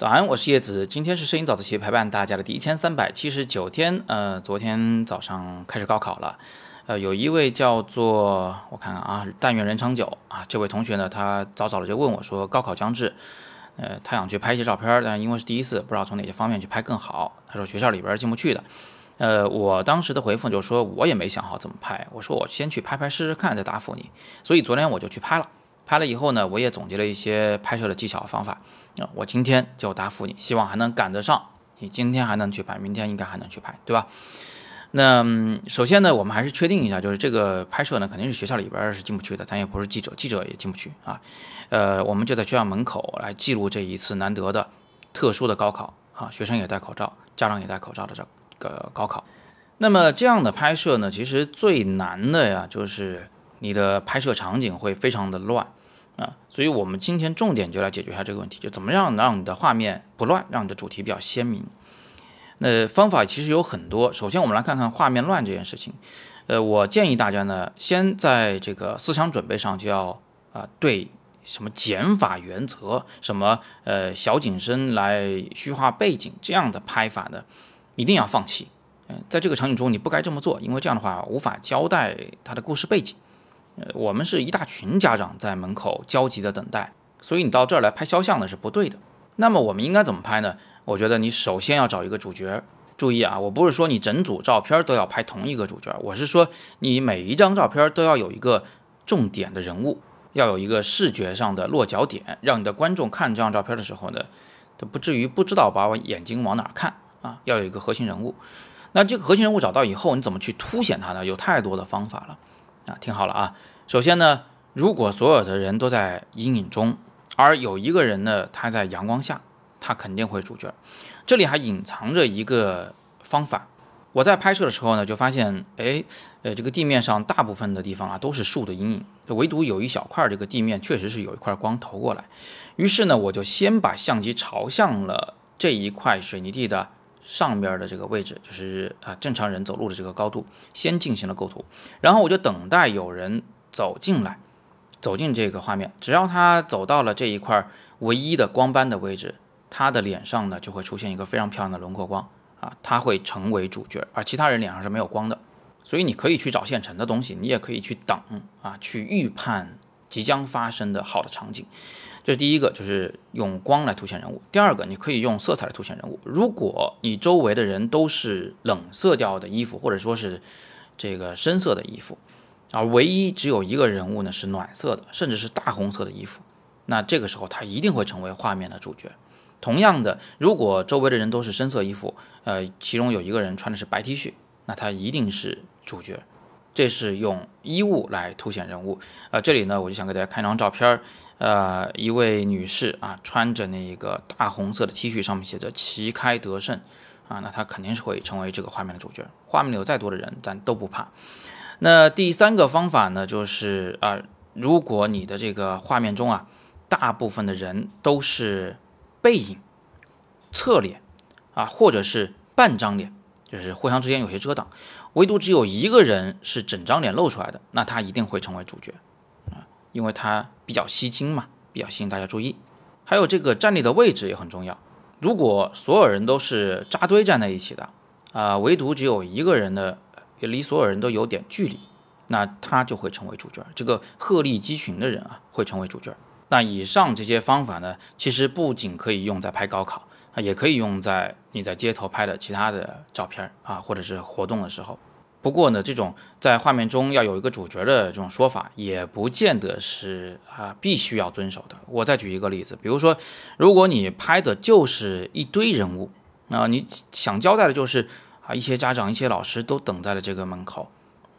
早安，我是叶子。今天是摄影早自习陪伴大家的第一千三百七十九天。呃，昨天早上开始高考了。呃，有一位叫做我看看啊，但愿人长久啊，这位同学呢，他早早的就问我说，高考将至，呃，他想去拍一些照片，但因为是第一次，不知道从哪些方面去拍更好。他说学校里边进不去的。呃，我当时的回复就是说我也没想好怎么拍，我说我先去拍拍试试看，再答复你。所以昨天我就去拍了。拍了以后呢，我也总结了一些拍摄的技巧方法啊，我今天就答复你，希望还能赶得上，你今天还能去拍，明天应该还能去拍，对吧？那首先呢，我们还是确定一下，就是这个拍摄呢，肯定是学校里边是进不去的，咱也不是记者，记者也进不去啊。呃，我们就在学校门口来记录这一次难得的特殊的高考啊，学生也戴口罩，家长也戴口罩的这个高考。那么这样的拍摄呢，其实最难的呀，就是你的拍摄场景会非常的乱。啊，所以我们今天重点就来解决一下这个问题，就怎么样让你的画面不乱，让你的主题比较鲜明。那方法其实有很多，首先我们来看看画面乱这件事情。呃，我建议大家呢，先在这个思想准备上就要啊，对什么减法原则，什么呃小景深来虚化背景这样的拍法呢，一定要放弃。嗯，在这个场景中你不该这么做，因为这样的话无法交代它的故事背景。我们是一大群家长在门口焦急的等待，所以你到这儿来拍肖像呢是不对的。那么我们应该怎么拍呢？我觉得你首先要找一个主角。注意啊，我不是说你整组照片都要拍同一个主角，我是说你每一张照片都要有一个重点的人物，要有一个视觉上的落脚点，让你的观众看这张照片的时候呢，都不至于不知道把我眼睛往哪看啊。要有一个核心人物。那这个核心人物找到以后，你怎么去凸显他呢？有太多的方法了。啊，听好了啊！首先呢，如果所有的人都在阴影中，而有一个人呢，他在阳光下，他肯定会主角。这里还隐藏着一个方法。我在拍摄的时候呢，就发现，哎，呃，这个地面上大部分的地方啊都是树的阴影，唯独有一小块这个地面确实是有一块光投过来。于是呢，我就先把相机朝向了这一块水泥地的。上边的这个位置就是啊正常人走路的这个高度，先进行了构图，然后我就等待有人走进来，走进这个画面，只要他走到了这一块唯一的光斑的位置，他的脸上呢就会出现一个非常漂亮的轮廓光啊，他会成为主角，而其他人脸上是没有光的，所以你可以去找现成的东西，你也可以去等啊，去预判即将发生的好的场景。这是第一个，就是用光来凸显人物。第二个，你可以用色彩来凸显人物。如果你周围的人都是冷色调的衣服，或者说是这个深色的衣服，而唯一只有一个人物呢是暖色的，甚至是大红色的衣服，那这个时候他一定会成为画面的主角。同样的，如果周围的人都是深色衣服，呃，其中有一个人穿的是白 T 恤，那他一定是主角。这是用衣物来凸显人物。啊，这里呢，我就想给大家看一张照片儿。呃，一位女士啊，穿着那个大红色的 T 恤，上面写着“旗开得胜”，啊，那她肯定是会成为这个画面的主角。画面里有再多的人，咱都不怕。那第三个方法呢，就是啊，如果你的这个画面中啊，大部分的人都是背影、侧脸啊，或者是半张脸，就是互相之间有些遮挡，唯独只有一个人是整张脸露出来的，那他一定会成为主角啊。因为他比较吸睛嘛，比较吸引大家注意。还有这个站立的位置也很重要。如果所有人都是扎堆站在一起的，啊，唯独只有一个人的离所有人都有点距离，那他就会成为主角。这个鹤立鸡群的人啊，会成为主角。那以上这些方法呢，其实不仅可以用在拍高考啊，也可以用在你在街头拍的其他的照片啊，或者是活动的时候。不过呢，这种在画面中要有一个主角的这种说法，也不见得是啊必须要遵守的。我再举一个例子，比如说，如果你拍的就是一堆人物，啊，你想交代的就是啊一些家长、一些老师都等在了这个门口，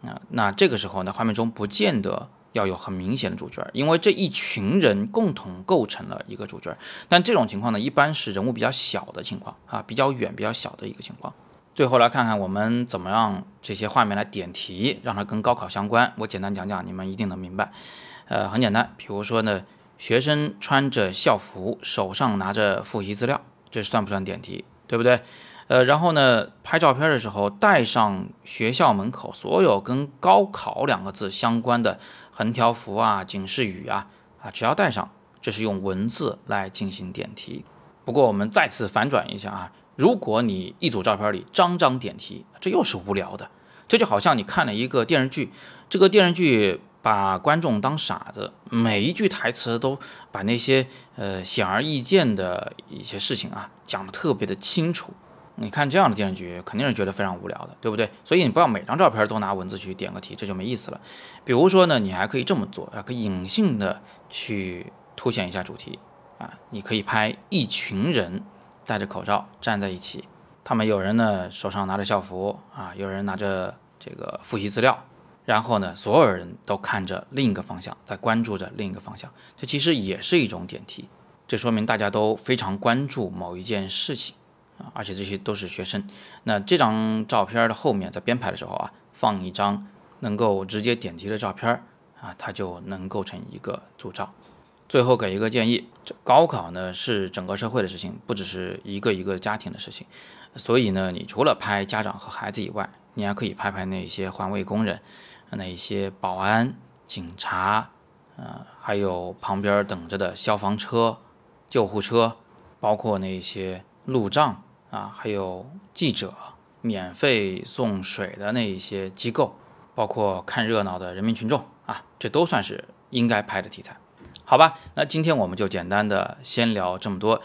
啊，那这个时候呢，画面中不见得要有很明显的主角，因为这一群人共同构成了一个主角。但这种情况呢，一般是人物比较小的情况啊，比较远、比较小的一个情况。最后来看看我们怎么让这些画面来点题，让它跟高考相关。我简单讲讲，你们一定能明白。呃，很简单，比如说呢，学生穿着校服，手上拿着复习资料，这算不算点题？对不对？呃，然后呢，拍照片的时候带上学校门口所有跟高考两个字相关的横条幅啊、警示语啊啊，只要带上，这是用文字来进行点题。不过我们再次反转一下啊，如果你一组照片里张张点题，这又是无聊的。这就好像你看了一个电视剧，这个电视剧把观众当傻子，每一句台词都把那些呃显而易见的一些事情啊讲得特别的清楚。你看这样的电视剧肯定是觉得非常无聊的，对不对？所以你不要每张照片都拿文字去点个题，这就没意思了。比如说呢，你还可以这么做啊，可以隐性的去凸显一下主题啊。你可以拍一群人戴着口罩站在一起，他们有人呢手上拿着校服啊，有人拿着这个复习资料，然后呢所有人都看着另一个方向，在关注着另一个方向，这其实也是一种点题。这说明大家都非常关注某一件事情。而且这些都是学生。那这张照片的后面，在编排的时候啊，放一张能够直接点题的照片啊，它就能构成一个组照。最后给一个建议：高考呢是整个社会的事情，不只是一个一个家庭的事情。所以呢，你除了拍家长和孩子以外，你还可以拍拍那些环卫工人、那一些保安、警察，呃，还有旁边等着的消防车、救护车，包括那些路障。啊，还有记者，免费送水的那一些机构，包括看热闹的人民群众啊，这都算是应该拍的题材，好吧？那今天我们就简单的先聊这么多。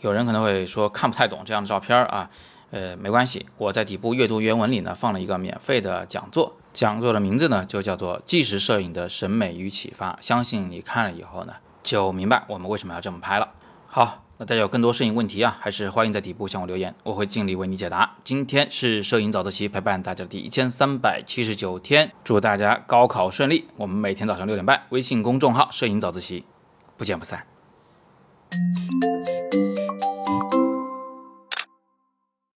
有人可能会说看不太懂这样的照片啊，呃，没关系，我在底部阅读原文里呢放了一个免费的讲座，讲座的名字呢就叫做《纪实摄影的审美与启发》，相信你看了以后呢就明白我们为什么要这么拍了。好。那大家有更多摄影问题啊，还是欢迎在底部向我留言，我会尽力为你解答。今天是摄影早自习陪伴大家的第一千三百七十九天，祝大家高考顺利。我们每天早上六点半，微信公众号“摄影早自习”，不见不散。